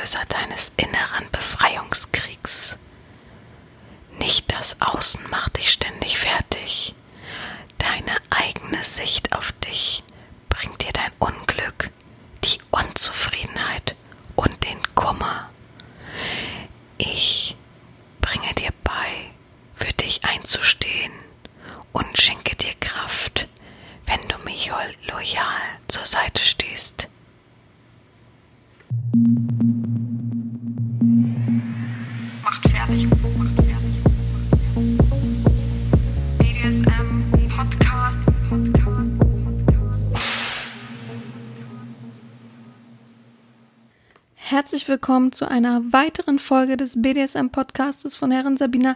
Auslöser deines inneren Befreiungskriegs. Nicht das Außen macht dich ständig fertig. Deine eigene Sicht auf dich bringt dir dein Unglück, die Unzufriedenheit und den Kummer. Ich bringe dir bei, für dich einzustehen und schenke dir Kraft, wenn du mir loyal zur Seite stehst. Herzlich willkommen zu einer weiteren Folge des BDSM-Podcastes von Herren Sabina.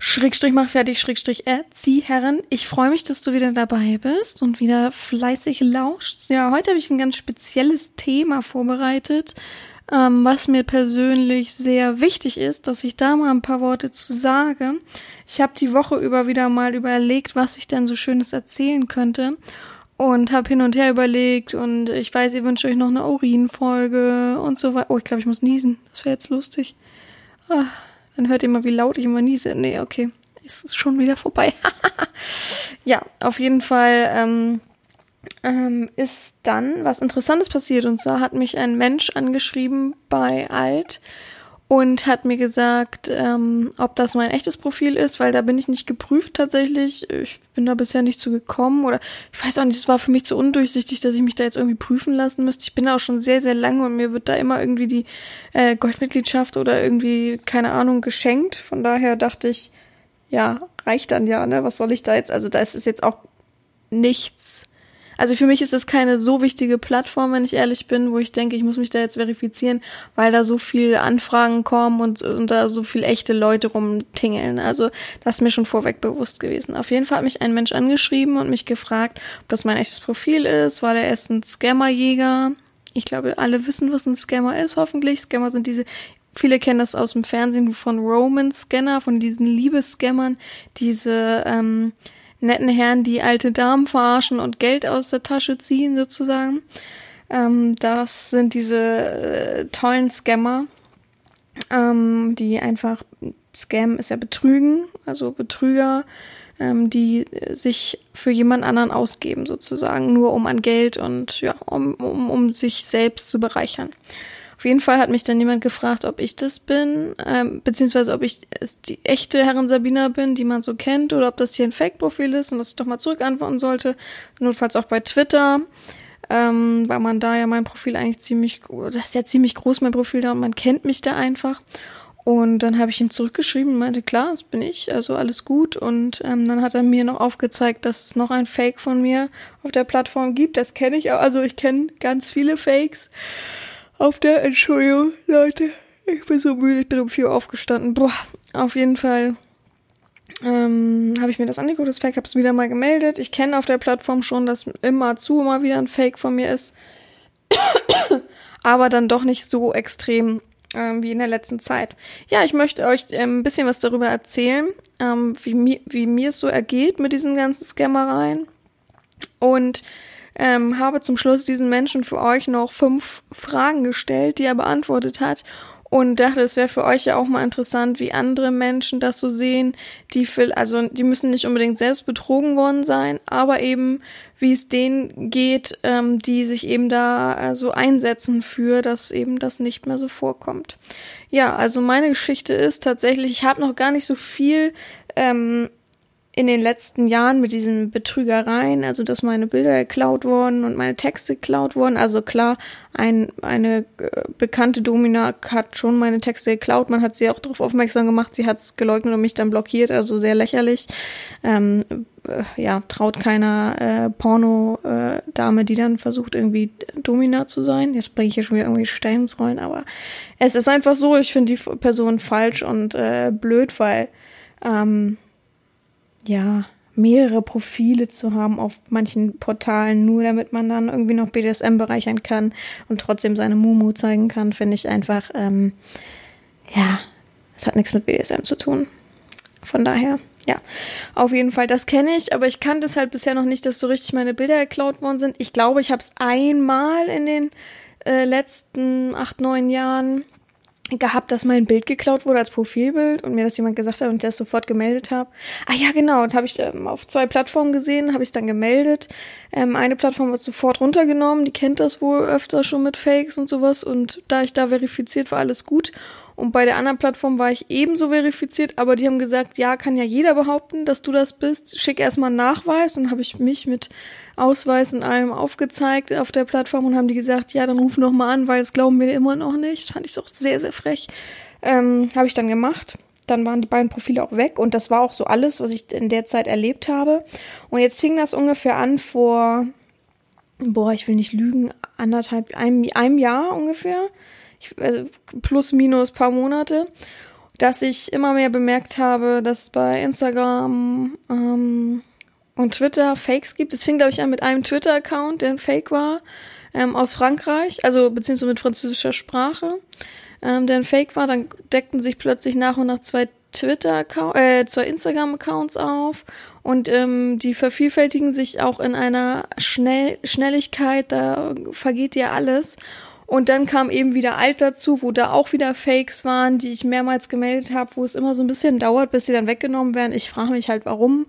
Schrägstrich mach fertig, Schrägstrich erzieh Herren. Ich freue mich, dass du wieder dabei bist und wieder fleißig lauschst. Ja, heute habe ich ein ganz spezielles Thema vorbereitet, ähm, was mir persönlich sehr wichtig ist, dass ich da mal ein paar Worte zu sage. Ich habe die Woche über wieder mal überlegt, was ich denn so Schönes erzählen könnte und habe hin und her überlegt und ich weiß, ihr wünscht euch noch eine Urinfolge und so weiter. Oh, ich glaube, ich muss niesen. Das wäre jetzt lustig. Ah, dann hört ihr mal, wie laut ich immer niese. Nee, okay. Ist schon wieder vorbei. ja, auf jeden Fall ähm, ähm, ist dann was Interessantes passiert. Und zwar hat mich ein Mensch angeschrieben bei Alt und hat mir gesagt, ähm, ob das mein echtes Profil ist, weil da bin ich nicht geprüft tatsächlich. Ich bin da bisher nicht zu gekommen oder ich weiß auch nicht, es war für mich zu undurchsichtig, dass ich mich da jetzt irgendwie prüfen lassen müsste. Ich bin da auch schon sehr, sehr lange und mir wird da immer irgendwie die äh, Goldmitgliedschaft oder irgendwie, keine Ahnung, geschenkt. Von daher dachte ich, ja, reicht dann ja, ne? Was soll ich da jetzt? Also da ist jetzt auch nichts also für mich ist es keine so wichtige Plattform, wenn ich ehrlich bin, wo ich denke, ich muss mich da jetzt verifizieren, weil da so viele Anfragen kommen und, und da so viele echte Leute rumtingeln. Also das ist mir schon vorweg bewusst gewesen. Auf jeden Fall hat mich ein Mensch angeschrieben und mich gefragt, ob das mein echtes Profil ist, weil er ist ein Scammerjäger. Ich glaube, alle wissen, was ein Scammer ist, hoffentlich. Scammer sind diese Viele kennen das aus dem Fernsehen von Roman Scanner, von diesen Liebesscammern, diese ähm, netten Herren, die alte Damen verarschen und Geld aus der Tasche ziehen, sozusagen. Ähm, das sind diese äh, tollen Scammer, ähm, die einfach, Scam ist ja Betrügen, also Betrüger, ähm, die sich für jemand anderen ausgeben, sozusagen, nur um an Geld und ja, um, um, um sich selbst zu bereichern. Auf jeden Fall hat mich dann jemand gefragt, ob ich das bin, ähm, beziehungsweise ob ich die echte Herrin Sabina bin, die man so kennt, oder ob das hier ein Fake-Profil ist und dass ich doch mal zurückantworten sollte. Notfalls auch bei Twitter, ähm, weil man da ja mein Profil eigentlich ziemlich, das ist ja ziemlich groß, mein Profil da, und man kennt mich da einfach. Und dann habe ich ihm zurückgeschrieben und meinte, klar, das bin ich, also alles gut. Und ähm, dann hat er mir noch aufgezeigt, dass es noch ein Fake von mir auf der Plattform gibt. Das kenne ich auch. Also ich kenne ganz viele Fakes auf der Entschuldigung, Leute. Ich bin so müde, ich bin um vier Uhr aufgestanden. Boah, auf jeden Fall ähm, habe ich mir das angeguckt, das Fake, habe es wieder mal gemeldet. Ich kenne auf der Plattform schon, dass immer zu immer wieder ein Fake von mir ist. Aber dann doch nicht so extrem ähm, wie in der letzten Zeit. Ja, ich möchte euch ähm, ein bisschen was darüber erzählen, ähm, wie, mi wie mir es so ergeht mit diesen ganzen Scammereien. Und ähm, habe zum Schluss diesen Menschen für euch noch fünf Fragen gestellt, die er beantwortet hat und dachte, es wäre für euch ja auch mal interessant, wie andere Menschen das so sehen, die viel, also die müssen nicht unbedingt selbst betrogen worden sein, aber eben wie es denen geht, ähm, die sich eben da äh, so einsetzen für, dass eben das nicht mehr so vorkommt. Ja, also meine Geschichte ist tatsächlich, ich habe noch gar nicht so viel ähm, in den letzten Jahren mit diesen Betrügereien, also dass meine Bilder geklaut wurden und meine Texte geklaut wurden. Also klar, ein, eine äh, bekannte Domina hat schon meine Texte geklaut. Man hat sie auch darauf aufmerksam gemacht. Sie hat es geleugnet und mich dann blockiert. Also sehr lächerlich. Ähm, äh, ja, traut keiner äh, Porno-Dame, äh, die dann versucht, irgendwie Domina zu sein. Jetzt bringe ich hier schon wieder irgendwie Steine ins Rollen. Aber es ist einfach so, ich finde die Person falsch und äh, blöd, weil ähm, ja, mehrere Profile zu haben auf manchen Portalen, nur damit man dann irgendwie noch BDSM bereichern kann und trotzdem seine Mumu zeigen kann, finde ich einfach, ähm, ja, es hat nichts mit BDSM zu tun. Von daher, ja, auf jeden Fall, das kenne ich, aber ich kannte es halt bisher noch nicht, dass so richtig meine Bilder geklaut worden sind. Ich glaube, ich habe es einmal in den äh, letzten acht, neun Jahren gehabt, dass mein Bild geklaut wurde als Profilbild und mir das jemand gesagt hat und ich das sofort gemeldet habe. Ah ja, genau, und habe ich ähm, auf zwei Plattformen gesehen, habe ich dann gemeldet. Ähm, eine Plattform wird sofort runtergenommen, die kennt das wohl öfter schon mit Fakes und sowas und da ich da verifiziert war, alles gut. Und bei der anderen Plattform war ich ebenso verifiziert, aber die haben gesagt, ja, kann ja jeder behaupten, dass du das bist. Schick erstmal einen Nachweis und habe ich mich mit Ausweis und allem aufgezeigt auf der Plattform und haben die gesagt, ja, dann ruf noch mal an, weil das glauben wir immer noch nicht. Das fand ich auch sehr, sehr frech. Ähm, habe ich dann gemacht. Dann waren die beiden Profile auch weg und das war auch so alles, was ich in der Zeit erlebt habe. Und jetzt fing das ungefähr an vor, boah, ich will nicht lügen, anderthalb, einem, einem Jahr ungefähr. Ich, also plus, minus paar Monate dass ich immer mehr bemerkt habe, dass bei Instagram ähm, und Twitter Fakes gibt. Es fing, glaube ich, an mit einem Twitter-Account, der ein Fake war, ähm, aus Frankreich, also beziehungsweise mit französischer Sprache, ähm, der ein Fake war. Dann deckten sich plötzlich nach und nach zwei Twitter, äh, zwei Instagram-Accounts auf und ähm, die vervielfältigen sich auch in einer Schnell Schnelligkeit, da vergeht ja alles. Und dann kam eben wieder alt dazu, wo da auch wieder Fakes waren, die ich mehrmals gemeldet habe, wo es immer so ein bisschen dauert, bis sie dann weggenommen werden. Ich frage mich halt, warum,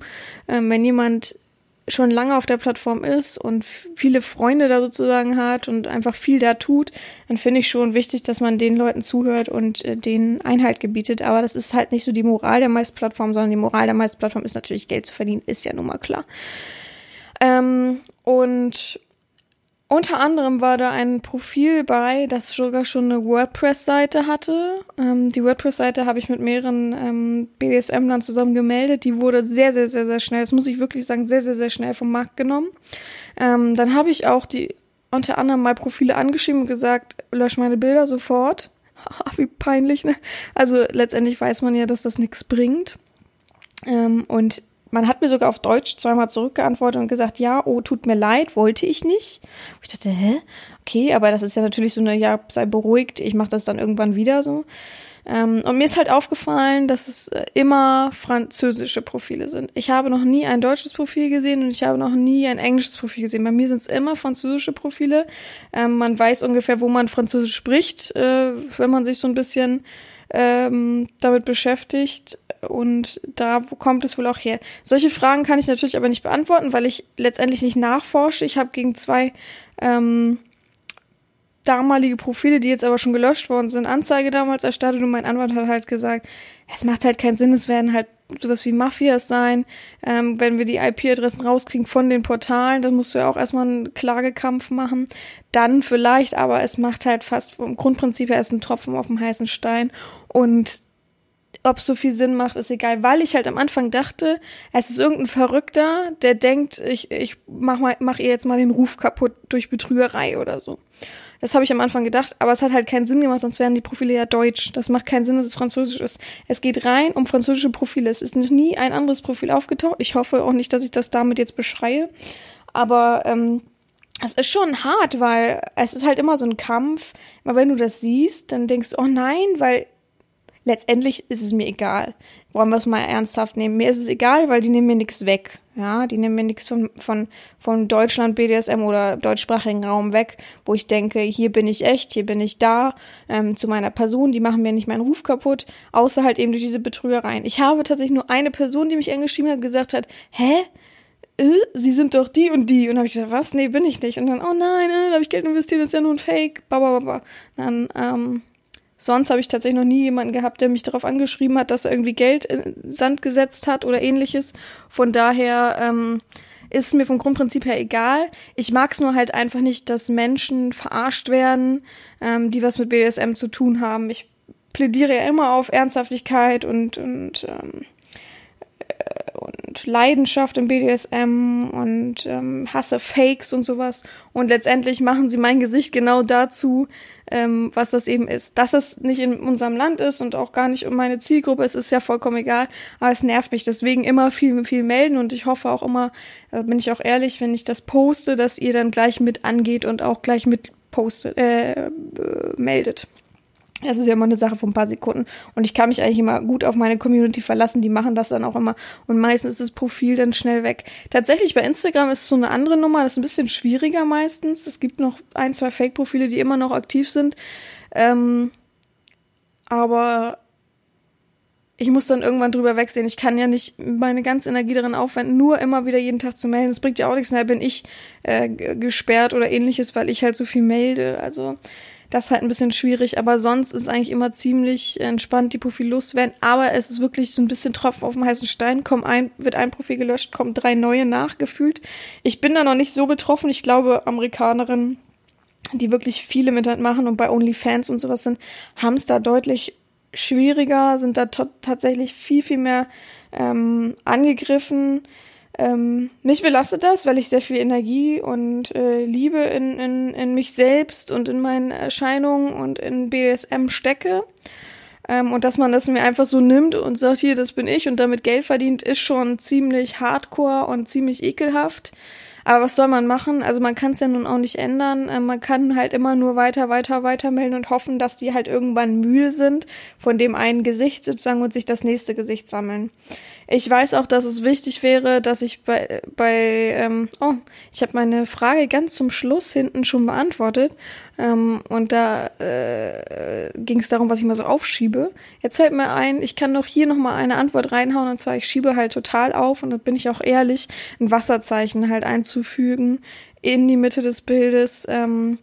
ähm, wenn jemand schon lange auf der Plattform ist und viele Freunde da sozusagen hat und einfach viel da tut, dann finde ich schon wichtig, dass man den Leuten zuhört und äh, denen Einhalt gebietet. Aber das ist halt nicht so die Moral der meisten Plattformen, sondern die Moral der meisten Plattformen ist natürlich Geld zu verdienen, ist ja nun mal klar. Ähm, und unter anderem war da ein Profil bei, das sogar schon eine WordPress-Seite hatte. Ähm, die WordPress-Seite habe ich mit mehreren ähm, BDSM-Lern zusammen gemeldet. Die wurde sehr, sehr, sehr, sehr schnell, das muss ich wirklich sagen, sehr, sehr, sehr schnell vom Markt genommen. Ähm, dann habe ich auch die unter anderem mal Profile angeschrieben und gesagt, lösch meine Bilder sofort. Wie peinlich, ne? Also letztendlich weiß man ja, dass das nichts bringt. Ähm, und man hat mir sogar auf Deutsch zweimal zurückgeantwortet und gesagt, ja, oh, tut mir leid, wollte ich nicht. Ich dachte, hä? Okay, aber das ist ja natürlich so eine, ja, sei beruhigt, ich mache das dann irgendwann wieder so. Ähm, und mir ist halt aufgefallen, dass es äh, immer französische Profile sind. Ich habe noch nie ein deutsches Profil gesehen und ich habe noch nie ein englisches Profil gesehen. Bei mir sind es immer französische Profile. Ähm, man weiß ungefähr, wo man Französisch spricht, äh, wenn man sich so ein bisschen ähm, damit beschäftigt und da kommt es wohl auch her. Solche Fragen kann ich natürlich aber nicht beantworten, weil ich letztendlich nicht nachforsche. Ich habe gegen zwei ähm, damalige Profile, die jetzt aber schon gelöscht worden sind, Anzeige damals erstattet und mein Anwalt hat halt gesagt, es macht halt keinen Sinn, es werden halt sowas wie Mafias sein, ähm, wenn wir die IP-Adressen rauskriegen von den Portalen, dann musst du ja auch erstmal einen Klagekampf machen, dann vielleicht, aber es macht halt fast vom Grundprinzip her ist ein Tropfen auf dem heißen Stein und ob es so viel Sinn macht, ist egal, weil ich halt am Anfang dachte, es ist irgendein Verrückter, der denkt, ich, ich mach, mal, mach ihr jetzt mal den Ruf kaputt durch Betrügerei oder so. Das habe ich am Anfang gedacht, aber es hat halt keinen Sinn gemacht, sonst wären die Profile ja deutsch. Das macht keinen Sinn, dass es französisch ist. Es geht rein um französische Profile. Es ist noch nie ein anderes Profil aufgetaucht. Ich hoffe auch nicht, dass ich das damit jetzt beschreie. Aber ähm, es ist schon hart, weil es ist halt immer so ein Kampf. Aber wenn du das siehst, dann denkst du, oh nein, weil letztendlich ist es mir egal. Wollen wir es mal ernsthaft nehmen? Mir ist es egal, weil die nehmen mir nichts weg. Ja, die nehmen mir nichts von, von, von Deutschland, BDSM oder deutschsprachigen Raum weg, wo ich denke, hier bin ich echt, hier bin ich da, ähm, zu meiner Person, die machen mir nicht meinen Ruf kaputt, außer halt eben durch diese Betrügereien. Ich habe tatsächlich nur eine Person, die mich angeschrieben hat, gesagt hat, hä? Äh, sie sind doch die und die. Und habe ich gesagt, was? Nee, bin ich nicht. Und dann, oh nein, äh, da habe ich Geld investiert, das ist ja nur ein Fake. Babababa. Dann, ähm, Sonst habe ich tatsächlich noch nie jemanden gehabt, der mich darauf angeschrieben hat, dass er irgendwie Geld in Sand gesetzt hat oder ähnliches. Von daher ähm, ist es mir vom Grundprinzip her egal. Ich mag es nur halt einfach nicht, dass Menschen verarscht werden, ähm, die was mit BDSM zu tun haben. Ich plädiere ja immer auf Ernsthaftigkeit und, und ähm, und Leidenschaft im BDSM und ähm, hasse Fakes und sowas. Und letztendlich machen sie mein Gesicht genau dazu, ähm, was das eben ist. Dass es nicht in unserem Land ist und auch gar nicht um meine Zielgruppe ist, ist ja vollkommen egal. Aber es nervt mich. Deswegen immer viel, viel melden und ich hoffe auch immer, da bin ich auch ehrlich, wenn ich das poste, dass ihr dann gleich mit angeht und auch gleich mit postet, äh, äh meldet. Das ist ja immer eine Sache von ein paar Sekunden. Und ich kann mich eigentlich immer gut auf meine Community verlassen. Die machen das dann auch immer. Und meistens ist das Profil dann schnell weg. Tatsächlich bei Instagram ist es so eine andere Nummer. Das ist ein bisschen schwieriger meistens. Es gibt noch ein, zwei Fake-Profile, die immer noch aktiv sind. Ähm, aber ich muss dann irgendwann drüber wegsehen. Ich kann ja nicht meine ganze Energie darin aufwenden, nur immer wieder jeden Tag zu melden. Das bringt ja auch nichts. Da bin ich äh, gesperrt oder ähnliches, weil ich halt so viel melde. Also das ist halt ein bisschen schwierig, aber sonst ist eigentlich immer ziemlich entspannt, die Profile loszuwerden. Aber es ist wirklich so ein bisschen Tropfen auf dem heißen Stein. Komm ein, wird ein Profil gelöscht, kommen drei neue nachgefühlt. Ich bin da noch nicht so betroffen. Ich glaube, Amerikanerinnen, die wirklich viele Internet machen und bei OnlyFans und sowas sind, haben es da deutlich schwieriger, sind da tatsächlich viel, viel mehr ähm, angegriffen. Ähm, mich belastet das, weil ich sehr viel Energie und äh, Liebe in, in, in mich selbst und in meine Erscheinungen und in BDSM stecke. Ähm, und dass man das mir einfach so nimmt und sagt, hier, das bin ich und damit Geld verdient, ist schon ziemlich hardcore und ziemlich ekelhaft. Aber was soll man machen? Also man kann es ja nun auch nicht ändern. Äh, man kann halt immer nur weiter, weiter, weiter melden und hoffen, dass die halt irgendwann müde sind von dem einen Gesicht sozusagen und sich das nächste Gesicht sammeln. Ich weiß auch, dass es wichtig wäre, dass ich bei, bei ähm, oh, ich habe meine Frage ganz zum Schluss hinten schon beantwortet. Ähm, und da äh, ging es darum, was ich mal so aufschiebe. Jetzt fällt mir ein, ich kann doch hier nochmal eine Antwort reinhauen, und zwar, ich schiebe halt total auf, und da bin ich auch ehrlich, ein Wasserzeichen halt einzufügen in die Mitte des Bildes. Ähm,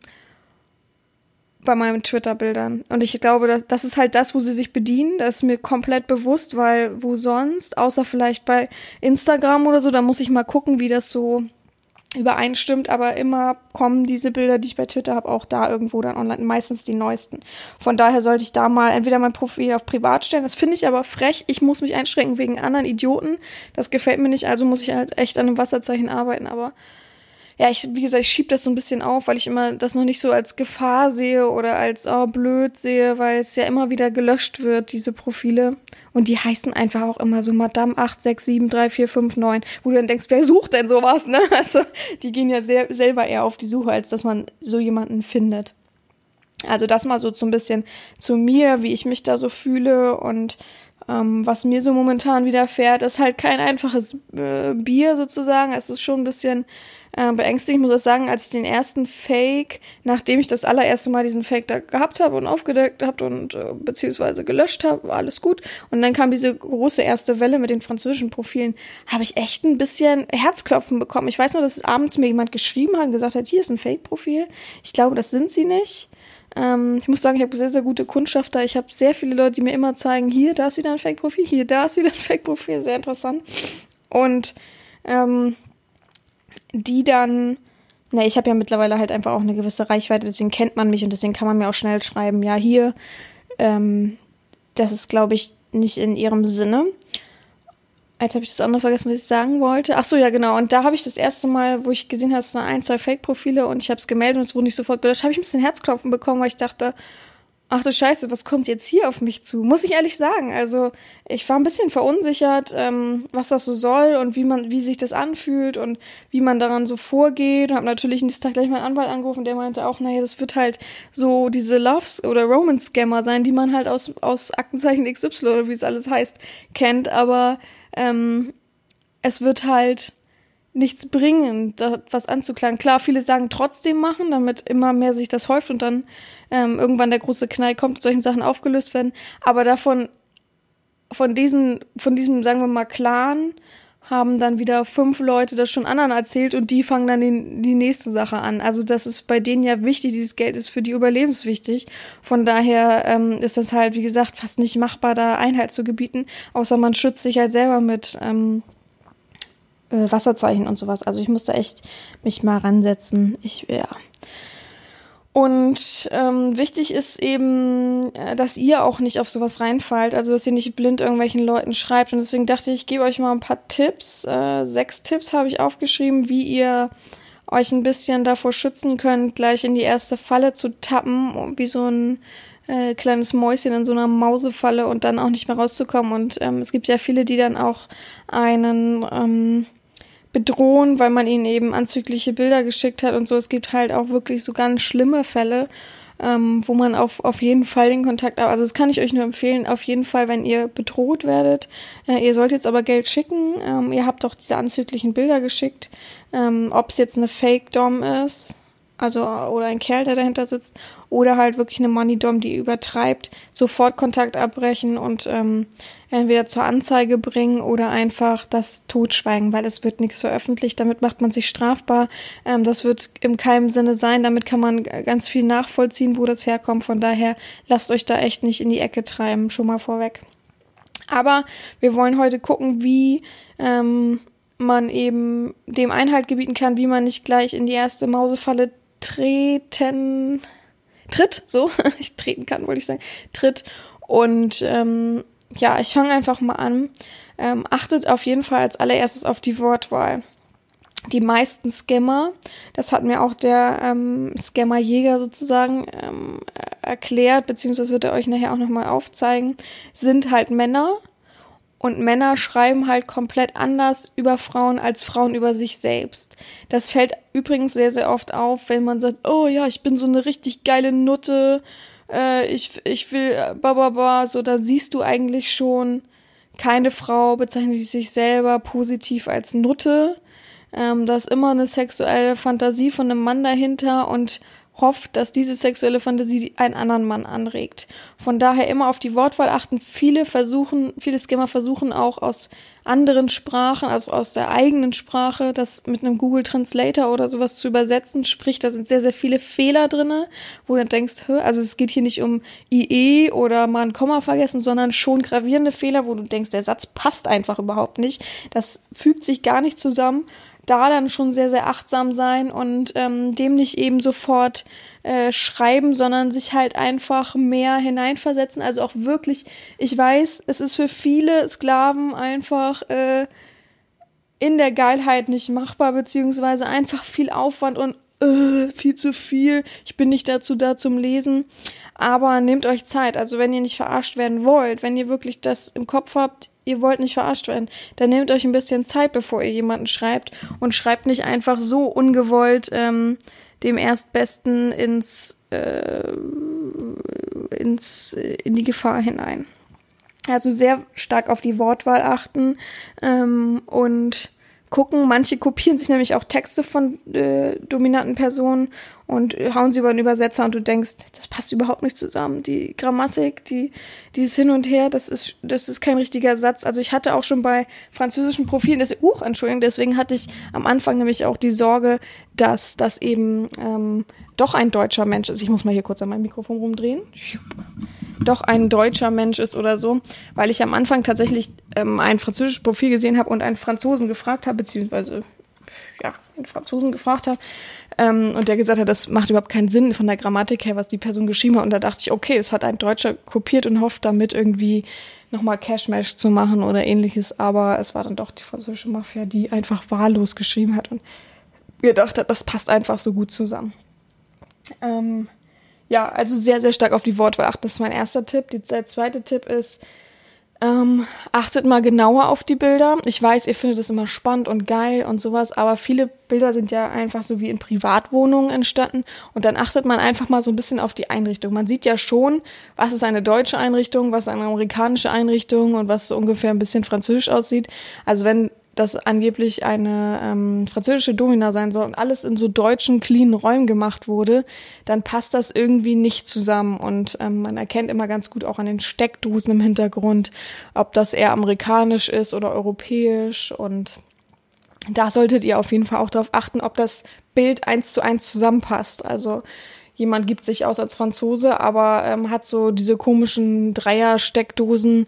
bei meinen Twitter-Bildern. Und ich glaube, das, das ist halt das, wo sie sich bedienen. Das ist mir komplett bewusst, weil wo sonst, außer vielleicht bei Instagram oder so, da muss ich mal gucken, wie das so übereinstimmt, aber immer kommen diese Bilder, die ich bei Twitter habe, auch da irgendwo dann online, meistens die neuesten. Von daher sollte ich da mal entweder mein Profil auf privat stellen, das finde ich aber frech, ich muss mich einschränken wegen anderen Idioten, das gefällt mir nicht, also muss ich halt echt an einem Wasserzeichen arbeiten, aber ja, ich, wie gesagt, ich schieb das so ein bisschen auf, weil ich immer das noch nicht so als Gefahr sehe oder als oh, blöd sehe, weil es ja immer wieder gelöscht wird, diese Profile. Und die heißen einfach auch immer so Madame 86734559, wo du dann denkst, wer sucht denn sowas, ne? Also, die gehen ja sehr, selber eher auf die Suche, als dass man so jemanden findet. Also das mal so, so ein bisschen zu mir, wie ich mich da so fühle und ähm, was mir so momentan widerfährt, ist halt kein einfaches äh, Bier sozusagen. Es ist schon ein bisschen äh, beängstigend. Ich muss auch sagen, als ich den ersten Fake, nachdem ich das allererste Mal diesen Fake da gehabt habe und aufgedeckt habe und äh, beziehungsweise gelöscht habe, war alles gut. Und dann kam diese große erste Welle mit den französischen Profilen, habe ich echt ein bisschen Herzklopfen bekommen. Ich weiß nur, dass abends mir jemand geschrieben hat und gesagt hat, hier ist ein Fake-Profil. Ich glaube, das sind sie nicht. Ähm, ich muss sagen, ich habe sehr, sehr gute Kundschafter. Ich habe sehr viele Leute, die mir immer zeigen, hier, da ist wieder ein Fake-Profil, hier, da ist wieder ein Fake-Profil. Sehr interessant. Und ähm, die dann, na, ich habe ja mittlerweile halt einfach auch eine gewisse Reichweite, deswegen kennt man mich und deswegen kann man mir auch schnell schreiben, ja, hier, ähm, das ist, glaube ich, nicht in ihrem Sinne. Jetzt habe ich das andere vergessen, was ich sagen wollte. Ach so, ja, genau. Und da habe ich das erste Mal, wo ich gesehen habe, es sind ein, zwei Fake-Profile und ich habe es gemeldet und es wurde nicht sofort gelöscht, habe ich ein bisschen Herzklopfen bekommen, weil ich dachte, ach du Scheiße, was kommt jetzt hier auf mich zu? Muss ich ehrlich sagen. Also ich war ein bisschen verunsichert, ähm, was das so soll und wie man, wie sich das anfühlt und wie man daran so vorgeht. Und habe natürlich nächsten Tag gleich meinen Anwalt angerufen, der meinte auch, naja, das wird halt so diese Loves oder Romance-Scammer sein, die man halt aus, aus Aktenzeichen XY oder wie es alles heißt, kennt. Aber ähm, es wird halt nichts bringen, da was anzuklagen. Klar, viele sagen trotzdem machen, damit immer mehr sich das häuft und dann ähm, irgendwann der große Knall kommt und solchen Sachen aufgelöst werden. Aber davon, von diesen, von diesem, sagen wir mal, Clan haben dann wieder fünf Leute das schon anderen erzählt und die fangen dann die, die nächste Sache an. Also das ist bei denen ja wichtig, dieses Geld ist für die überlebenswichtig. Von daher ähm, ist das halt, wie gesagt, fast nicht machbar, da Einhalt zu gebieten, außer man schützt sich halt selber mit ähm, äh, Wasserzeichen und sowas. Also ich musste echt mich mal ransetzen. Ich, ja. Und ähm, wichtig ist eben, äh, dass ihr auch nicht auf sowas reinfallt, also dass ihr nicht blind irgendwelchen Leuten schreibt. Und deswegen dachte ich, ich gebe euch mal ein paar Tipps. Äh, sechs Tipps habe ich aufgeschrieben, wie ihr euch ein bisschen davor schützen könnt, gleich in die erste Falle zu tappen, wie so ein äh, kleines Mäuschen in so einer Mausefalle und dann auch nicht mehr rauszukommen. Und ähm, es gibt ja viele, die dann auch einen ähm, bedrohen, weil man ihnen eben anzügliche Bilder geschickt hat und so. Es gibt halt auch wirklich so ganz schlimme Fälle, ähm, wo man auf, auf jeden Fall den Kontakt, also das kann ich euch nur empfehlen, auf jeden Fall, wenn ihr bedroht werdet. Äh, ihr sollt jetzt aber Geld schicken. Ähm, ihr habt doch diese anzüglichen Bilder geschickt. Ähm, Ob es jetzt eine Fake-Dom ist, also oder ein Kerl, der dahinter sitzt, oder halt wirklich eine Money-Dom, die übertreibt, sofort Kontakt abbrechen und ähm, entweder zur Anzeige bringen oder einfach das totschweigen, weil es wird nichts veröffentlicht, damit macht man sich strafbar. Ähm, das wird im keinem Sinne sein, damit kann man ganz viel nachvollziehen, wo das herkommt. Von daher lasst euch da echt nicht in die Ecke treiben, schon mal vorweg. Aber wir wollen heute gucken, wie ähm, man eben dem Einhalt gebieten kann, wie man nicht gleich in die erste Mausefalle treten, tritt, so, ich treten kann, wollte ich sagen, tritt. Und ähm, ja, ich fange einfach mal an. Ähm, achtet auf jeden Fall als allererstes auf die Wortwahl. Die meisten Scammer, das hat mir auch der ähm, Scammer-Jäger sozusagen ähm, erklärt, beziehungsweise wird er euch nachher auch nochmal aufzeigen, sind halt Männer, und Männer schreiben halt komplett anders über Frauen als Frauen über sich selbst. Das fällt übrigens sehr, sehr oft auf, wenn man sagt, oh ja, ich bin so eine richtig geile Nutte, äh, ich, ich will äh, bababa, so, da siehst du eigentlich schon, keine Frau bezeichnet sich selber positiv als Nutte. Ähm, da ist immer eine sexuelle Fantasie von einem Mann dahinter und hofft, dass diese sexuelle Fantasie einen anderen Mann anregt. Von daher immer auf die Wortwahl achten. Viele versuchen, viele Scammer versuchen auch aus anderen Sprachen, also aus der eigenen Sprache, das mit einem Google Translator oder sowas zu übersetzen. Sprich, da sind sehr, sehr viele Fehler drinne, wo du denkst, also es geht hier nicht um IE oder mal ein Komma vergessen, sondern schon gravierende Fehler, wo du denkst, der Satz passt einfach überhaupt nicht. Das fügt sich gar nicht zusammen da dann schon sehr, sehr achtsam sein und ähm, dem nicht eben sofort äh, schreiben, sondern sich halt einfach mehr hineinversetzen. Also auch wirklich, ich weiß, es ist für viele Sklaven einfach äh, in der Geilheit nicht machbar, beziehungsweise einfach viel Aufwand und äh, viel zu viel. Ich bin nicht dazu da zum Lesen. Aber nehmt euch Zeit. Also wenn ihr nicht verarscht werden wollt, wenn ihr wirklich das im Kopf habt, ihr wollt nicht verarscht werden, dann nehmt euch ein bisschen Zeit, bevor ihr jemanden schreibt und schreibt nicht einfach so ungewollt ähm, dem Erstbesten ins, äh, ins, in die Gefahr hinein. Also sehr stark auf die Wortwahl achten ähm, und gucken. Manche kopieren sich nämlich auch Texte von äh, dominanten Personen und hauen sie über einen Übersetzer und du denkst, das passt überhaupt nicht zusammen. Die Grammatik, die, dieses Hin und Her, das ist, das ist kein richtiger Satz. Also ich hatte auch schon bei französischen Profilen, das uh, Entschuldigung, deswegen hatte ich am Anfang nämlich auch die Sorge, dass das eben ähm, doch ein deutscher Mensch ist. Ich muss mal hier kurz an meinem Mikrofon rumdrehen doch ein deutscher Mensch ist oder so, weil ich am Anfang tatsächlich ähm, ein französisches Profil gesehen habe und einen Franzosen gefragt habe, beziehungsweise ja, einen Franzosen gefragt habe ähm, und der gesagt hat, das macht überhaupt keinen Sinn von der Grammatik her, was die Person geschrieben hat und da dachte ich, okay, es hat ein Deutscher kopiert und hofft damit irgendwie nochmal Cashmash zu machen oder ähnliches, aber es war dann doch die französische Mafia, die einfach wahllos geschrieben hat und gedacht hat, das passt einfach so gut zusammen. Ähm, ja, also sehr, sehr stark auf die Wortwahl achten. Das ist mein erster Tipp. Der zweite Tipp ist, ähm, achtet mal genauer auf die Bilder. Ich weiß, ihr findet das immer spannend und geil und sowas, aber viele Bilder sind ja einfach so wie in Privatwohnungen entstanden und dann achtet man einfach mal so ein bisschen auf die Einrichtung. Man sieht ja schon, was ist eine deutsche Einrichtung, was eine amerikanische Einrichtung und was so ungefähr ein bisschen französisch aussieht. Also wenn das angeblich eine ähm, französische Domina sein soll und alles in so deutschen, cleanen Räumen gemacht wurde, dann passt das irgendwie nicht zusammen. Und ähm, man erkennt immer ganz gut auch an den Steckdosen im Hintergrund, ob das eher amerikanisch ist oder europäisch. Und da solltet ihr auf jeden Fall auch darauf achten, ob das Bild eins zu eins zusammenpasst. Also jemand gibt sich aus als Franzose, aber ähm, hat so diese komischen Dreier-Steckdosen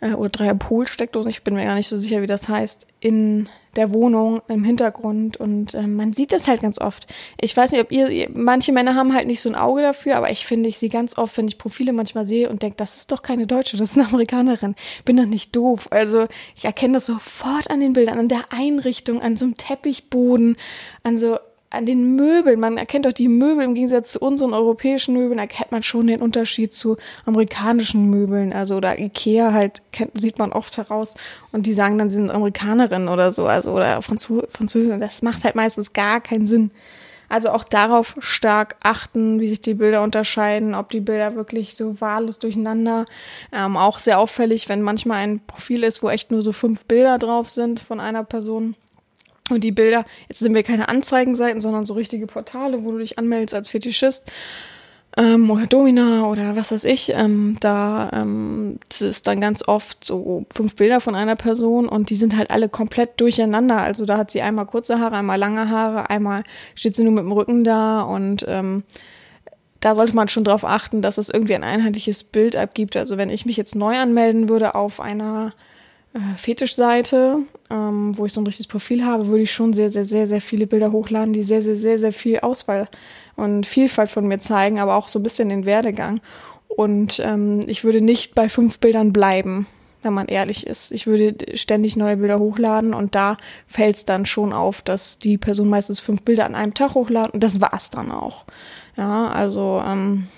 äh, oder Dreier-Pol-Steckdosen, ich bin mir gar nicht so sicher, wie das heißt, in der Wohnung im Hintergrund und äh, man sieht das halt ganz oft. Ich weiß nicht, ob ihr, manche Männer haben halt nicht so ein Auge dafür, aber ich finde, ich sehe ganz oft, wenn ich Profile manchmal sehe und denke, das ist doch keine Deutsche, das ist eine Amerikanerin. Bin doch nicht doof. Also ich erkenne das sofort an den Bildern, an der Einrichtung, an so einem Teppichboden, an so an den Möbeln, man erkennt auch die Möbel im Gegensatz zu unseren europäischen Möbeln, erkennt man schon den Unterschied zu amerikanischen Möbeln. Also oder Ikea halt kennt, sieht man oft heraus und die sagen dann, sie sind Amerikanerinnen oder so, also oder Franzö Französin. Das macht halt meistens gar keinen Sinn. Also auch darauf stark achten, wie sich die Bilder unterscheiden, ob die Bilder wirklich so wahllos durcheinander. Ähm, auch sehr auffällig, wenn manchmal ein Profil ist, wo echt nur so fünf Bilder drauf sind von einer Person. Und die Bilder, jetzt sind wir keine Anzeigenseiten, sondern so richtige Portale, wo du dich anmeldest als Fetischist ähm, oder Domina oder was weiß ich. Ähm, da ähm, ist dann ganz oft so fünf Bilder von einer Person und die sind halt alle komplett durcheinander. Also da hat sie einmal kurze Haare, einmal lange Haare, einmal steht sie nur mit dem Rücken da und ähm, da sollte man schon darauf achten, dass es irgendwie ein einheitliches Bild abgibt. Also wenn ich mich jetzt neu anmelden würde auf einer äh, Fetischseite, ähm, wo ich so ein richtiges Profil habe, würde ich schon sehr, sehr, sehr, sehr viele Bilder hochladen, die sehr, sehr, sehr, sehr viel Auswahl und Vielfalt von mir zeigen, aber auch so ein bisschen den Werdegang. Und ähm, ich würde nicht bei fünf Bildern bleiben, wenn man ehrlich ist. Ich würde ständig neue Bilder hochladen und da fällt es dann schon auf, dass die Person meistens fünf Bilder an einem Tag hochladen und das war's dann auch. Ja, also ähm,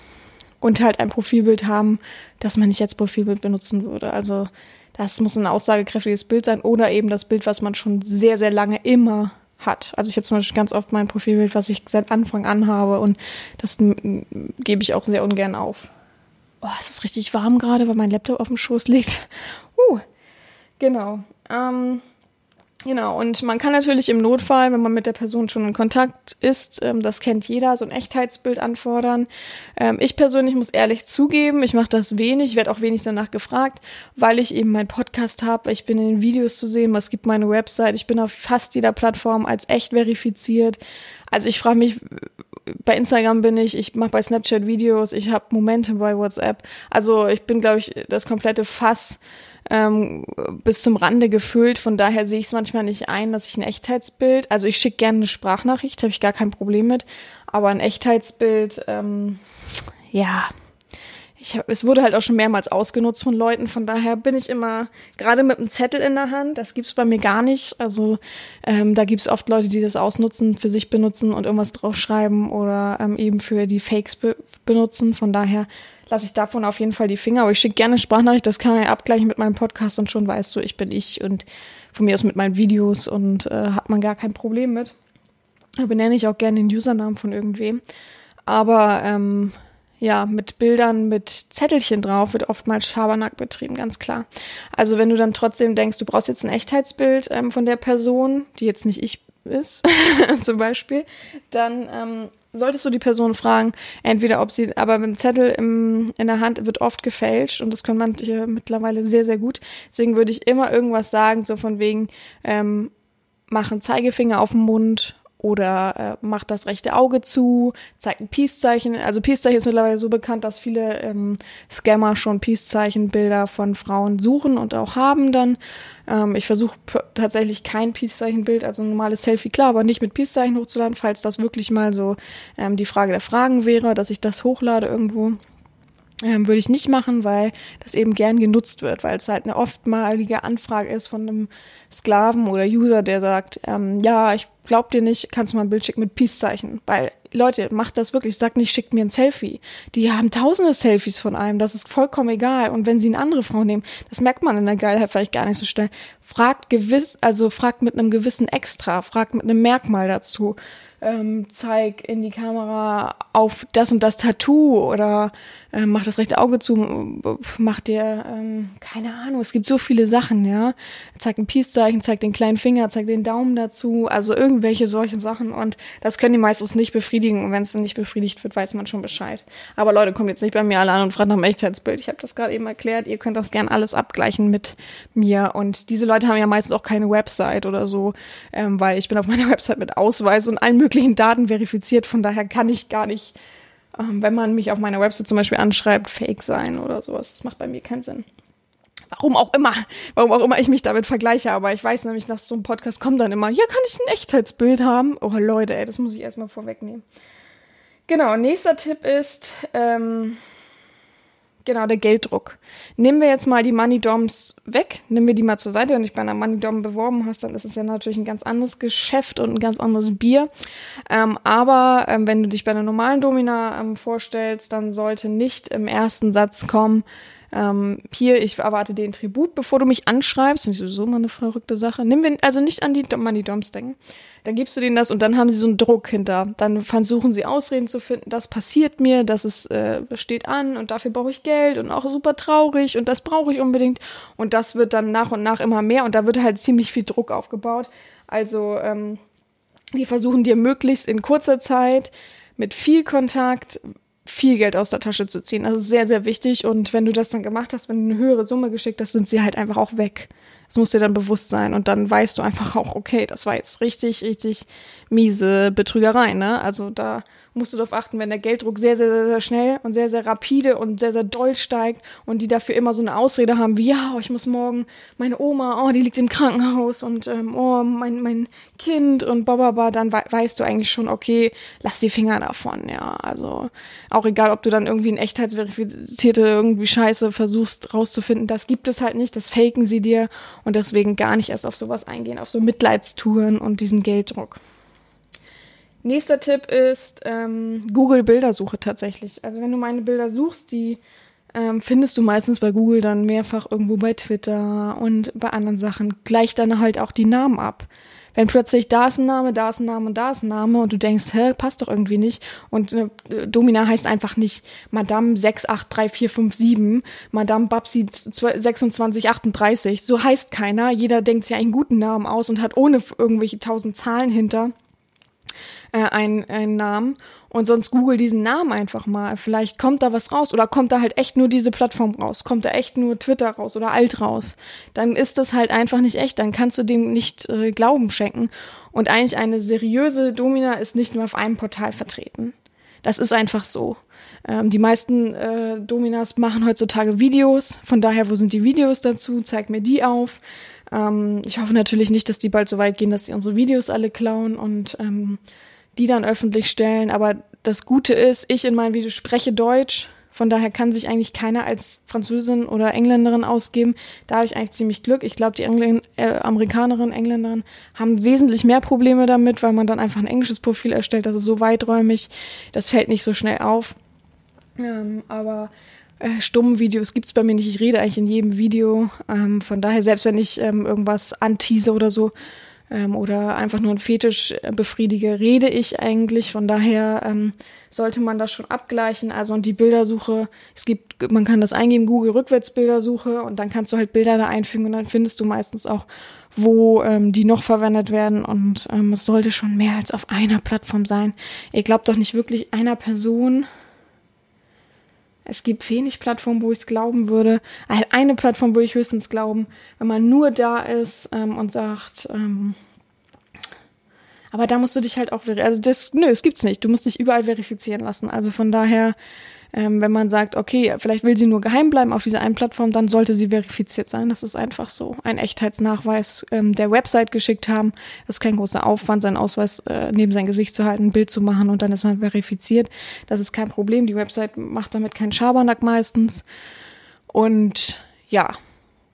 und halt ein Profilbild haben, das man nicht als Profilbild benutzen würde. Also das muss ein aussagekräftiges Bild sein oder eben das Bild, was man schon sehr, sehr lange immer hat. Also ich habe zum Beispiel ganz oft mein Profilbild, was ich seit Anfang an habe und das gebe ich auch sehr ungern auf. Oh, es ist richtig warm gerade, weil mein Laptop auf dem Schoß liegt. Uh, genau. Ähm, Genau, und man kann natürlich im Notfall, wenn man mit der Person schon in Kontakt ist, ähm, das kennt jeder, so ein Echtheitsbild anfordern. Ähm, ich persönlich muss ehrlich zugeben, ich mache das wenig, werde auch wenig danach gefragt, weil ich eben meinen Podcast habe, ich bin in den Videos zu sehen, es gibt meine Website, ich bin auf fast jeder Plattform als echt verifiziert. Also ich frage mich, bei Instagram bin ich, ich mache bei Snapchat Videos, ich habe Momente bei WhatsApp. Also ich bin, glaube ich, das komplette Fass ähm, bis zum Rande gefüllt. Von daher sehe ich es manchmal nicht ein, dass ich ein Echtheitsbild, also ich schicke gerne eine Sprachnachricht, habe ich gar kein Problem mit, aber ein Echtheitsbild, ähm, ja, ich hab, es wurde halt auch schon mehrmals ausgenutzt von Leuten, von daher bin ich immer gerade mit einem Zettel in der Hand, das gibt's bei mir gar nicht. Also ähm, da gibt's oft Leute, die das ausnutzen, für sich benutzen und irgendwas draufschreiben oder ähm, eben für die Fakes be benutzen. Von daher lasse ich davon auf jeden Fall die Finger. Aber ich schicke gerne Sprachnachricht, das kann man ja abgleichen mit meinem Podcast und schon weißt du, ich bin ich und von mir aus mit meinen Videos und äh, hat man gar kein Problem mit. Da benenne ich auch gerne den Usernamen von irgendwem. Aber ähm, ja, mit Bildern, mit Zettelchen drauf wird oftmals Schabernack betrieben, ganz klar. Also wenn du dann trotzdem denkst, du brauchst jetzt ein Echtheitsbild ähm, von der Person, die jetzt nicht ich ist, zum Beispiel, dann ähm, solltest du die Person fragen, entweder ob sie, aber mit dem Zettel im, in der Hand wird oft gefälscht und das können manche mittlerweile sehr, sehr gut. Deswegen würde ich immer irgendwas sagen, so von wegen, ähm, machen Zeigefinger auf den Mund oder äh, macht das rechte Auge zu, zeigt ein Peace-Zeichen. Also Peace-Zeichen ist mittlerweile so bekannt, dass viele ähm, Scammer schon Peace-Zeichen-Bilder von Frauen suchen und auch haben dann. Ähm, ich versuche tatsächlich kein Peace-Zeichen-Bild, also ein normales Selfie, klar, aber nicht mit Peace-Zeichen hochzuladen, falls das wirklich mal so ähm, die Frage der Fragen wäre, dass ich das hochlade irgendwo. Ähm, würde ich nicht machen, weil das eben gern genutzt wird, weil es halt eine oftmalige Anfrage ist von einem Sklaven oder User, der sagt, ähm, ja, ich glaub dir nicht, kannst du mal ein Bild schicken mit Peace-Zeichen. Weil, Leute, macht das wirklich, sagt nicht, schickt mir ein Selfie. Die haben tausende Selfies von einem, das ist vollkommen egal. Und wenn sie eine andere Frau nehmen, das merkt man in der Geilheit vielleicht gar nicht so schnell. Fragt gewiss, also fragt mit einem gewissen Extra, fragt mit einem Merkmal dazu ähm, zeig in die Kamera auf das und das Tattoo oder äh, mach das rechte Auge zu, mach dir, ähm, keine Ahnung, es gibt so viele Sachen, ja. Zeig ein Peace-Zeichen, zeig den kleinen Finger, zeig den Daumen dazu, also irgendwelche solche Sachen und das können die meistens nicht befriedigen und wenn es dann nicht befriedigt wird, weiß man schon Bescheid. Aber Leute, kommt jetzt nicht bei mir alle an und fragt nach dem Echtheitsbild. Ich habe das gerade eben erklärt, ihr könnt das gern alles abgleichen mit mir und diese Leute haben ja meistens auch keine Website oder so, ähm, weil ich bin auf meiner Website mit Ausweis und allen möglichen Daten verifiziert, von daher kann ich gar nicht wenn man mich auf meiner Website zum Beispiel anschreibt, fake sein oder sowas. Das macht bei mir keinen Sinn. Warum auch immer, warum auch immer ich mich damit vergleiche, aber ich weiß nämlich, nach so einem Podcast kommt dann immer, ja, kann ich ein Echtheitsbild haben? Oh Leute, ey, das muss ich erstmal vorwegnehmen. Genau, nächster Tipp ist, ähm, Genau, der Gelddruck. Nehmen wir jetzt mal die Money Doms weg, nehmen wir die mal zur Seite. Wenn du dich bei einer Money Dom beworben hast, dann ist es ja natürlich ein ganz anderes Geschäft und ein ganz anderes Bier. Ähm, aber ähm, wenn du dich bei einer normalen Domina ähm, vorstellst, dann sollte nicht im ersten Satz kommen, ähm, hier, ich erwarte den Tribut, bevor du mich anschreibst. Finde ich sowieso mal eine verrückte Sache. Nimm wir, also nicht an die Money Doms denken. Dann gibst du denen das und dann haben sie so einen Druck hinter. Dann versuchen sie Ausreden zu finden, das passiert mir, das ist, äh, steht an und dafür brauche ich Geld und auch super traurig und das brauche ich unbedingt. Und das wird dann nach und nach immer mehr und da wird halt ziemlich viel Druck aufgebaut. Also, ähm, die versuchen dir möglichst in kurzer Zeit mit viel Kontakt viel Geld aus der Tasche zu ziehen. Das ist sehr, sehr wichtig. Und wenn du das dann gemacht hast, wenn du eine höhere Summe geschickt hast, sind sie halt einfach auch weg. Das muss dir dann bewusst sein. Und dann weißt du einfach auch, okay, das war jetzt richtig, richtig miese Betrügerei, ne? Also da musst du darauf achten, wenn der Gelddruck sehr, sehr, sehr, sehr schnell und sehr, sehr rapide und sehr, sehr doll steigt und die dafür immer so eine Ausrede haben wie, ja, ich muss morgen, meine Oma, oh, die liegt im Krankenhaus und ähm, oh, mein, mein Kind und bababa, dann we weißt du eigentlich schon, okay, lass die Finger davon, ja. Also auch egal, ob du dann irgendwie ein echtheitsverifizierte irgendwie Scheiße versuchst rauszufinden, das gibt es halt nicht, das faken sie dir und deswegen gar nicht erst auf sowas eingehen, auf so Mitleidstouren und diesen Gelddruck. Nächster Tipp ist ähm, Google Bildersuche tatsächlich. Also wenn du meine Bilder suchst, die ähm, findest du meistens bei Google dann mehrfach irgendwo bei Twitter und bei anderen Sachen. Gleich dann halt auch die Namen ab. Wenn plötzlich da ist ein Name, da ist ein Name und da ist ein Name und du denkst, hä, passt doch irgendwie nicht. Und äh, Domina heißt einfach nicht Madame 683457, Madame Babsi 2638. So heißt keiner. Jeder denkt sich einen guten Namen aus und hat ohne irgendwelche tausend Zahlen hinter äh, einen, einen Namen und sonst google diesen Namen einfach mal. Vielleicht kommt da was raus oder kommt da halt echt nur diese Plattform raus, kommt da echt nur Twitter raus oder Alt raus. Dann ist das halt einfach nicht echt, dann kannst du dem nicht äh, Glauben schenken. Und eigentlich eine seriöse Domina ist nicht nur auf einem Portal vertreten. Das ist einfach so. Ähm, die meisten äh, Dominas machen heutzutage Videos. Von daher, wo sind die Videos dazu? Zeig mir die auf. Ähm, ich hoffe natürlich nicht, dass die bald so weit gehen, dass sie unsere Videos alle klauen und ähm, die dann öffentlich stellen. Aber das Gute ist, ich in meinem Video spreche Deutsch. Von daher kann sich eigentlich keiner als Französin oder Engländerin ausgeben. Da habe ich eigentlich ziemlich Glück. Ich glaube, die Engl äh, Amerikanerinnen, Engländerin haben wesentlich mehr Probleme damit, weil man dann einfach ein englisches Profil erstellt. Das ist so weiträumig. Das fällt nicht so schnell auf. Ähm, aber äh, stummen Videos gibt's bei mir nicht. Ich rede eigentlich in jedem Video. Ähm, von daher, selbst wenn ich ähm, irgendwas antease oder so, ähm, oder einfach nur ein Fetisch äh, befriedige, rede ich eigentlich. Von daher ähm, sollte man das schon abgleichen. Also und die Bildersuche, es gibt, man kann das eingeben, Google Rückwärtsbildersuche und dann kannst du halt Bilder da einfügen und dann findest du meistens auch, wo ähm, die noch verwendet werden. Und ähm, es sollte schon mehr als auf einer Plattform sein. Ihr glaubt doch nicht wirklich einer Person. Es gibt wenig Plattformen, wo ich es glauben würde. Eine Plattform würde ich höchstens glauben, wenn man nur da ist ähm, und sagt, ähm, aber da musst du dich halt auch, also das, nö, es gibt's nicht. Du musst dich überall verifizieren lassen. Also von daher ähm, wenn man sagt, okay, vielleicht will sie nur geheim bleiben auf dieser einen Plattform, dann sollte sie verifiziert sein. Das ist einfach so. Ein Echtheitsnachweis ähm, der Website geschickt haben. Das ist kein großer Aufwand, seinen Ausweis äh, neben sein Gesicht zu halten, ein Bild zu machen und dann ist man verifiziert. Das ist kein Problem. Die Website macht damit keinen Schabernack meistens. Und ja,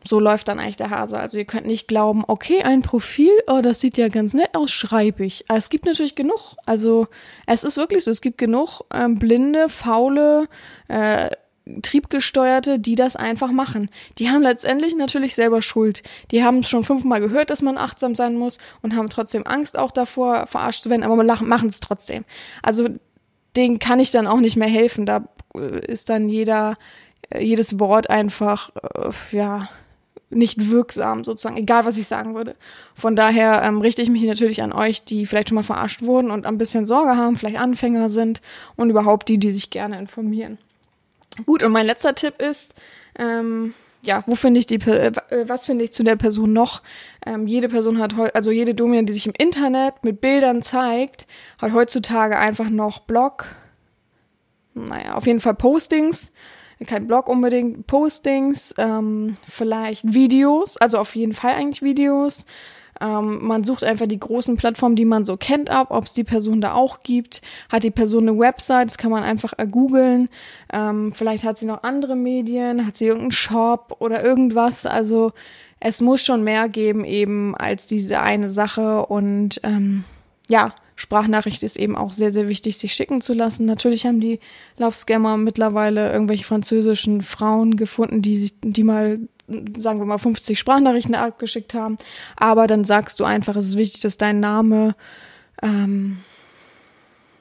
so läuft dann eigentlich der Hase. Also ihr könnt nicht glauben, okay, ein Profil, oh, das sieht ja ganz nett aus, schreibe ich. Es gibt natürlich genug. Also es ist wirklich so, es gibt genug ähm, blinde, faule, äh, Triebgesteuerte, die das einfach machen. Die haben letztendlich natürlich selber Schuld. Die haben schon fünfmal gehört, dass man achtsam sein muss und haben trotzdem Angst auch davor, verarscht zu werden, aber machen es trotzdem. Also denen kann ich dann auch nicht mehr helfen. Da äh, ist dann jeder, äh, jedes Wort einfach, äh, ja, nicht wirksam, sozusagen, egal was ich sagen würde. Von daher ähm, richte ich mich natürlich an euch, die vielleicht schon mal verarscht wurden und ein bisschen Sorge haben, vielleicht Anfänger sind und überhaupt die, die sich gerne informieren. Gut, und mein letzter Tipp ist, ähm, ja, wo finde ich die, äh, was finde ich zu der Person noch? Ähm, jede Person hat, also jede Domina, die sich im Internet mit Bildern zeigt, hat heutzutage einfach noch Blog, naja, auf jeden Fall Postings kein Blog unbedingt, Postings, ähm, vielleicht Videos, also auf jeden Fall eigentlich Videos. Ähm, man sucht einfach die großen Plattformen, die man so kennt, ab, ob es die Person da auch gibt. Hat die Person eine Website, das kann man einfach googeln. Ähm, vielleicht hat sie noch andere Medien, hat sie irgendeinen Shop oder irgendwas. Also es muss schon mehr geben eben als diese eine Sache und ähm, ja, Sprachnachricht ist eben auch sehr, sehr wichtig, sich schicken zu lassen. Natürlich haben die Love Scammer mittlerweile irgendwelche französischen Frauen gefunden, die sich, die mal sagen wir mal 50 Sprachnachrichten abgeschickt haben, aber dann sagst du einfach, es ist wichtig, dass dein Name ähm,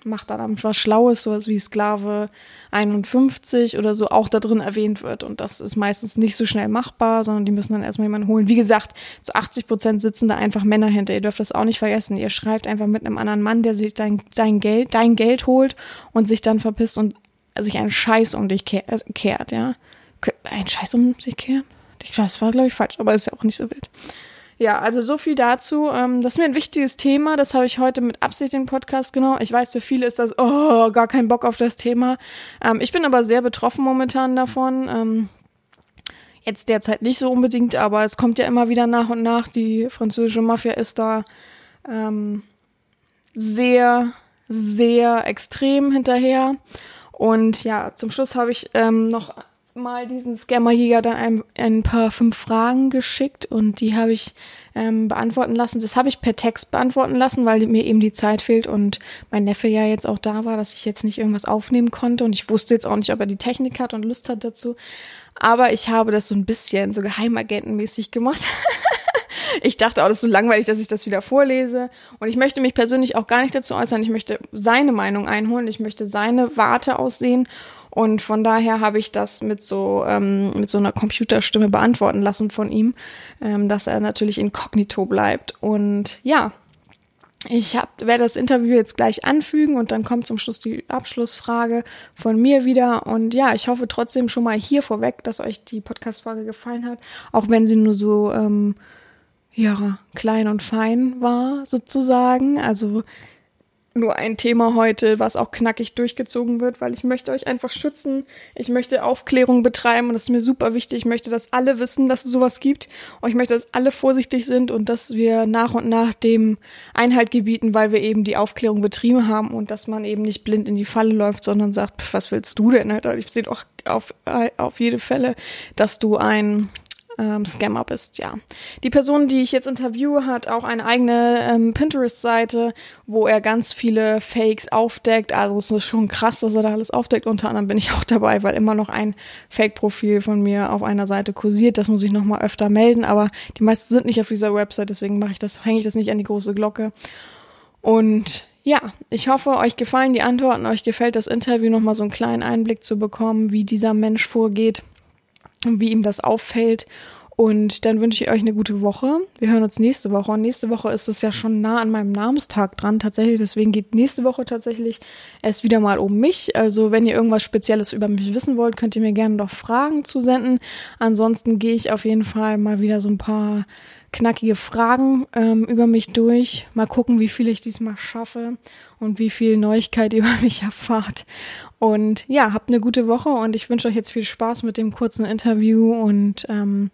macht dann was Schlaues, sowas wie Sklave 51 oder so auch da drin erwähnt wird. Und das ist meistens nicht so schnell machbar, sondern die müssen dann erstmal jemanden holen. Wie gesagt, zu 80 Prozent sitzen da einfach Männer hinter. Ihr dürft das auch nicht vergessen. Ihr schreibt einfach mit einem anderen Mann, der sich dein, dein Geld, dein Geld holt und sich dann verpisst und sich einen Scheiß um dich kehrt, ja. Ein Scheiß um sich kehrt? Das war, glaube ich, falsch, aber ist ja auch nicht so wild. Ja, also so viel dazu. Ähm, das ist mir ein wichtiges Thema. Das habe ich heute mit Absicht den Podcast genommen. Ich weiß, für viele ist das, oh, gar kein Bock auf das Thema. Ähm, ich bin aber sehr betroffen momentan davon. Ähm, jetzt derzeit nicht so unbedingt, aber es kommt ja immer wieder nach und nach. Die französische Mafia ist da sehr, sehr extrem hinterher. Und ja, zum Schluss habe ich ähm, noch mal diesen Scammerjäger dann ein, ein paar fünf Fragen geschickt und die habe ich ähm, beantworten lassen. Das habe ich per Text beantworten lassen, weil mir eben die Zeit fehlt und mein Neffe ja jetzt auch da war, dass ich jetzt nicht irgendwas aufnehmen konnte und ich wusste jetzt auch nicht, ob er die Technik hat und Lust hat dazu. Aber ich habe das so ein bisschen so geheimagentenmäßig gemacht. ich dachte auch, das ist so langweilig, dass ich das wieder vorlese. Und ich möchte mich persönlich auch gar nicht dazu äußern. Ich möchte seine Meinung einholen. Ich möchte seine Warte aussehen. Und von daher habe ich das mit so, ähm, mit so einer Computerstimme beantworten lassen von ihm, ähm, dass er natürlich inkognito bleibt. Und ja, ich hab, werde das Interview jetzt gleich anfügen und dann kommt zum Schluss die Abschlussfrage von mir wieder. Und ja, ich hoffe trotzdem schon mal hier vorweg, dass euch die Podcast-Folge gefallen hat, auch wenn sie nur so ähm, ja klein und fein war sozusagen. Also nur ein Thema heute, was auch knackig durchgezogen wird, weil ich möchte euch einfach schützen. Ich möchte Aufklärung betreiben und das ist mir super wichtig. Ich möchte, dass alle wissen, dass es sowas gibt und ich möchte, dass alle vorsichtig sind und dass wir nach und nach dem Einhalt gebieten, weil wir eben die Aufklärung betrieben haben und dass man eben nicht blind in die Falle läuft, sondern sagt, pf, was willst du denn, Alter? Ich sehe doch auf, auf jede Fälle, dass du ein ähm, Scammer bist, ja. Die Person, die ich jetzt interviewe, hat auch eine eigene ähm, Pinterest-Seite, wo er ganz viele Fakes aufdeckt. Also es ist schon krass, was er da alles aufdeckt. Unter anderem bin ich auch dabei, weil immer noch ein Fake-Profil von mir auf einer Seite kursiert. Das muss ich nochmal öfter melden, aber die meisten sind nicht auf dieser Website, deswegen mache ich das, hänge ich das nicht an die große Glocke. Und ja, ich hoffe, euch gefallen die Antworten, euch gefällt das Interview, nochmal so einen kleinen Einblick zu bekommen, wie dieser Mensch vorgeht wie ihm das auffällt. Und dann wünsche ich euch eine gute Woche. Wir hören uns nächste Woche. Und nächste Woche ist es ja schon nah an meinem Namenstag dran, tatsächlich. Deswegen geht nächste Woche tatsächlich erst wieder mal um mich. Also, wenn ihr irgendwas Spezielles über mich wissen wollt, könnt ihr mir gerne noch Fragen zusenden. Ansonsten gehe ich auf jeden Fall mal wieder so ein paar knackige Fragen ähm, über mich durch. Mal gucken, wie viel ich diesmal schaffe und wie viel Neuigkeit über mich erfahrt. Und ja, habt eine gute Woche und ich wünsche euch jetzt viel Spaß mit dem kurzen Interview und ähm,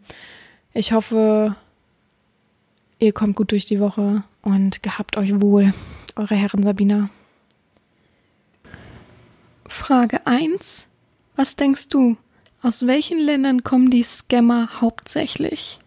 ich hoffe, ihr kommt gut durch die Woche und gehabt euch wohl. Eure Herren Sabina. Frage 1. Was denkst du? Aus welchen Ländern kommen die Scammer hauptsächlich?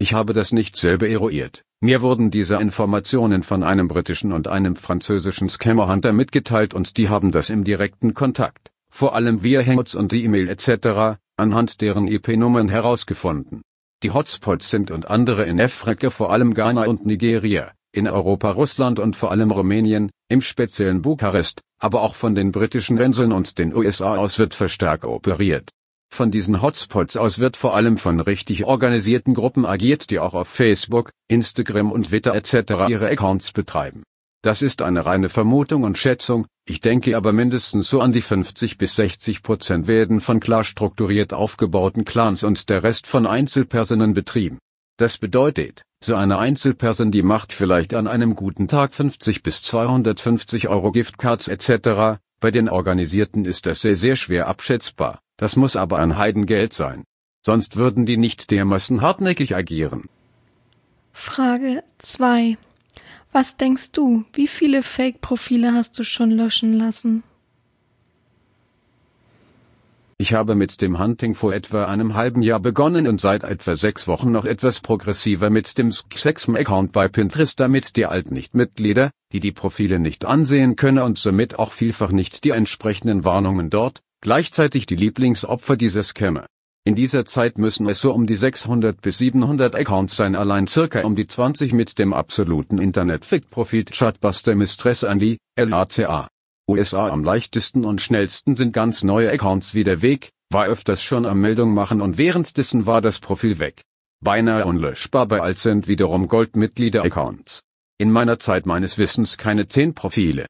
Ich habe das nicht selber eruiert. Mir wurden diese Informationen von einem britischen und einem französischen Scammerhunter mitgeteilt und die haben das im direkten Kontakt, vor allem via Hangouts und E-Mail etc., anhand deren IP-Nummern herausgefunden. Die Hotspots sind und andere in Afrika vor allem Ghana und Nigeria, in Europa Russland und vor allem Rumänien, im speziellen Bukarest, aber auch von den britischen Inseln und den USA aus wird verstärkt operiert. Von diesen Hotspots aus wird vor allem von richtig organisierten Gruppen agiert, die auch auf Facebook, Instagram und Twitter etc. ihre Accounts betreiben. Das ist eine reine Vermutung und Schätzung, ich denke aber mindestens so an die 50 bis 60 Prozent werden von klar strukturiert aufgebauten Clans und der Rest von Einzelpersonen betrieben. Das bedeutet, so eine Einzelperson die macht vielleicht an einem guten Tag 50 bis 250 Euro Giftcards etc., bei den Organisierten ist das sehr sehr schwer abschätzbar. Das muss aber ein Heidengeld sein. Sonst würden die nicht dermaßen hartnäckig agieren. Frage 2. Was denkst du, wie viele Fake-Profile hast du schon löschen lassen? Ich habe mit dem Hunting vor etwa einem halben Jahr begonnen und seit etwa sechs Wochen noch etwas progressiver mit dem Sexm-Account bei Pinterest, damit die Alt-Nicht-Mitglieder, die die Profile nicht ansehen können und somit auch vielfach nicht die entsprechenden Warnungen dort, gleichzeitig die Lieblingsopfer dieser Scammer. In dieser Zeit müssen es so um die 600 bis 700 Accounts sein, allein circa um die 20 mit dem absoluten Internet-Fick-Profil Chatbuster Mistress Andy, LACA. USA am leichtesten und schnellsten sind ganz neue Accounts wie der Weg, war öfters schon am Meldung machen und währenddessen war das Profil weg. Beinahe unlöschbar bei alt sind wiederum Goldmitglieder-Accounts. In meiner Zeit meines Wissens keine 10 Profile.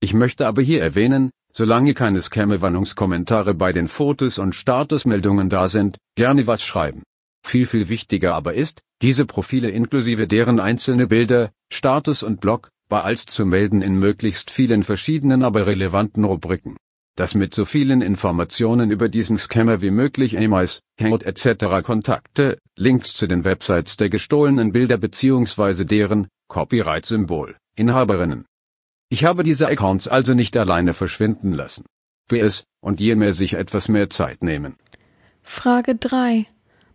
Ich möchte aber hier erwähnen, solange keine Scam-Warnungskommentare bei den Fotos und Statusmeldungen da sind, gerne was schreiben. Viel viel wichtiger aber ist, diese Profile inklusive deren einzelne Bilder, Status und Blog, bei als zu melden in möglichst vielen verschiedenen aber relevanten Rubriken. Dass mit so vielen Informationen über diesen Scammer wie möglich E-Mails, Hangout etc. Kontakte, Links zu den Websites der gestohlenen Bilder bzw. deren Copyright-Symbol, Inhaberinnen. Ich habe diese Accounts also nicht alleine verschwinden lassen. BS, und je mehr sich etwas mehr Zeit nehmen. Frage 3.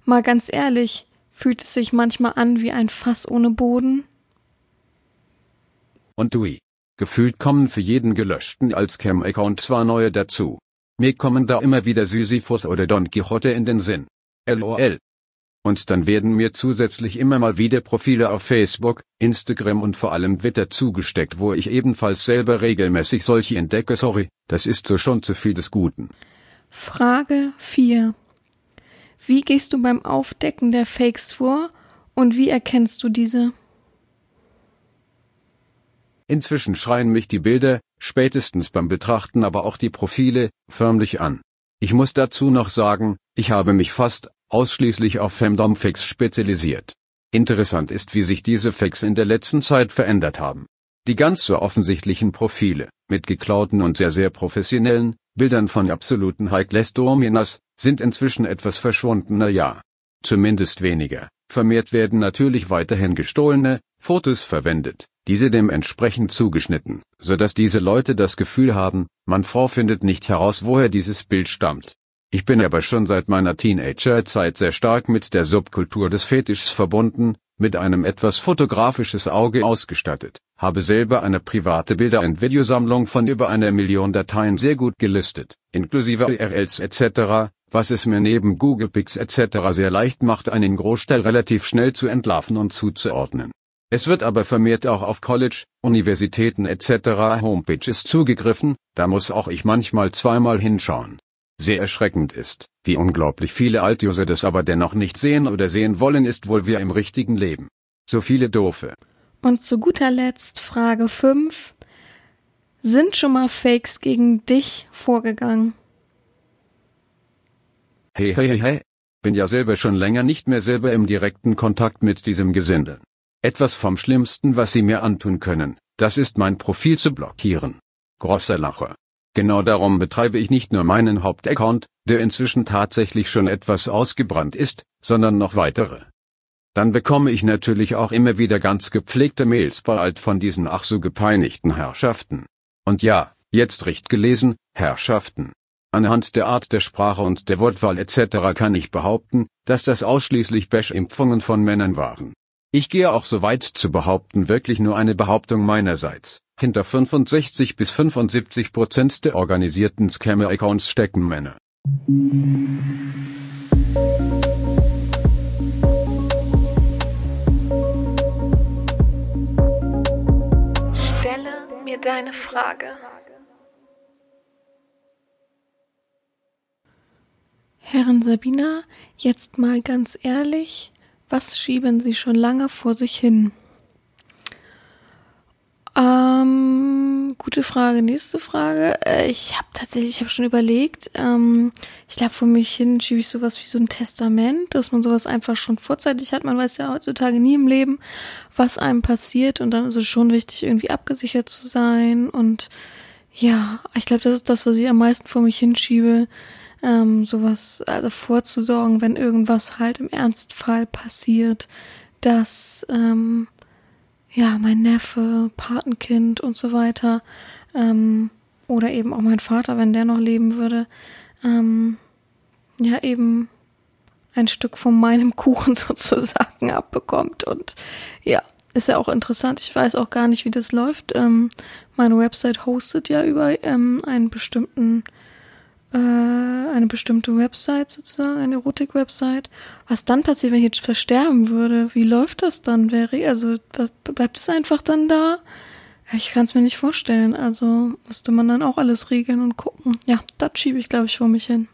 Mal ganz ehrlich, fühlt es sich manchmal an wie ein Fass ohne Boden? Und Dui. Gefühlt kommen für jeden gelöschten als Cam-Account zwar neue dazu. Mir kommen da immer wieder Sisyphus oder Don Quixote in den Sinn. LOL. Und dann werden mir zusätzlich immer mal wieder Profile auf Facebook, Instagram und vor allem Twitter zugesteckt, wo ich ebenfalls selber regelmäßig solche entdecke. Sorry, das ist so schon zu viel des Guten. Frage 4. Wie gehst du beim Aufdecken der Fakes vor und wie erkennst du diese? Inzwischen schreien mich die Bilder, spätestens beim Betrachten aber auch die Profile, förmlich an. Ich muss dazu noch sagen, ich habe mich fast ausschließlich auf Femdom-Fakes spezialisiert. Interessant ist, wie sich diese Fakes in der letzten Zeit verändert haben. Die ganz so offensichtlichen Profile, mit geklauten und sehr sehr professionellen Bildern von absoluten High-Class-Dominas, sind inzwischen etwas verschwundener, ja. Zumindest weniger. Vermehrt werden natürlich weiterhin gestohlene Fotos verwendet, diese dementsprechend zugeschnitten, so dass diese Leute das Gefühl haben, man vorfindet nicht heraus, woher dieses Bild stammt. Ich bin aber schon seit meiner Teenagerzeit sehr stark mit der Subkultur des Fetischs verbunden, mit einem etwas fotografisches Auge ausgestattet, habe selber eine private Bilder- und Videosammlung von über einer Million Dateien sehr gut gelistet, inklusive URLs etc., was es mir neben Google Pics etc. sehr leicht macht, einen Großteil relativ schnell zu entlarven und zuzuordnen. Es wird aber vermehrt auch auf College, Universitäten etc. Homepages zugegriffen, da muss auch ich manchmal zweimal hinschauen. Sehr erschreckend ist, wie unglaublich viele Altuser das aber dennoch nicht sehen oder sehen wollen, ist wohl wir im richtigen Leben. So viele doofe. Und zu guter Letzt Frage 5. Sind schon mal Fakes gegen dich vorgegangen? Hey hey hey hey. Bin ja selber schon länger nicht mehr selber im direkten Kontakt mit diesem Gesindel. Etwas vom Schlimmsten, was sie mir antun können, das ist mein Profil zu blockieren. Großer Lacher. Genau darum betreibe ich nicht nur meinen Hauptaccount, der inzwischen tatsächlich schon etwas ausgebrannt ist, sondern noch weitere. Dann bekomme ich natürlich auch immer wieder ganz gepflegte Mails bald von diesen ach so gepeinigten Herrschaften. Und ja, jetzt recht gelesen, Herrschaften. Anhand der Art der Sprache und der Wortwahl etc. kann ich behaupten, dass das ausschließlich Bash-Impfungen von Männern waren. Ich gehe auch so weit zu behaupten, wirklich nur eine Behauptung meinerseits. Hinter 65 bis 75 Prozent der organisierten Scammer-Accounts stecken Männer. Stelle mir deine Frage. Herrin Sabina, jetzt mal ganz ehrlich, was schieben Sie schon lange vor sich hin? Gute Frage. Nächste Frage. Äh, ich habe tatsächlich, ich habe schon überlegt. Ähm, ich glaube, vor mich hin schiebe ich sowas wie so ein Testament, dass man sowas einfach schon vorzeitig hat. Man weiß ja heutzutage nie im Leben, was einem passiert. Und dann ist es schon wichtig, irgendwie abgesichert zu sein. Und ja, ich glaube, das ist das, was ich am meisten vor mich hinschiebe. Ähm, sowas also vorzusorgen, wenn irgendwas halt im Ernstfall passiert, dass ähm, ja, mein Neffe, Patenkind und so weiter, ähm, oder eben auch mein Vater, wenn der noch leben würde, ähm, ja eben ein Stück von meinem Kuchen sozusagen abbekommt. Und ja, ist ja auch interessant. Ich weiß auch gar nicht, wie das läuft. Ähm, meine Website hostet ja über ähm, einen bestimmten äh, eine bestimmte Website sozusagen, eine Erotik-Website. Was dann passiert, wenn ich jetzt versterben würde? Wie läuft das dann? Wäre also bleibt es einfach dann da? Ich kann es mir nicht vorstellen. Also musste man dann auch alles regeln und gucken. Ja, das schiebe ich, glaube ich, vor mich hin.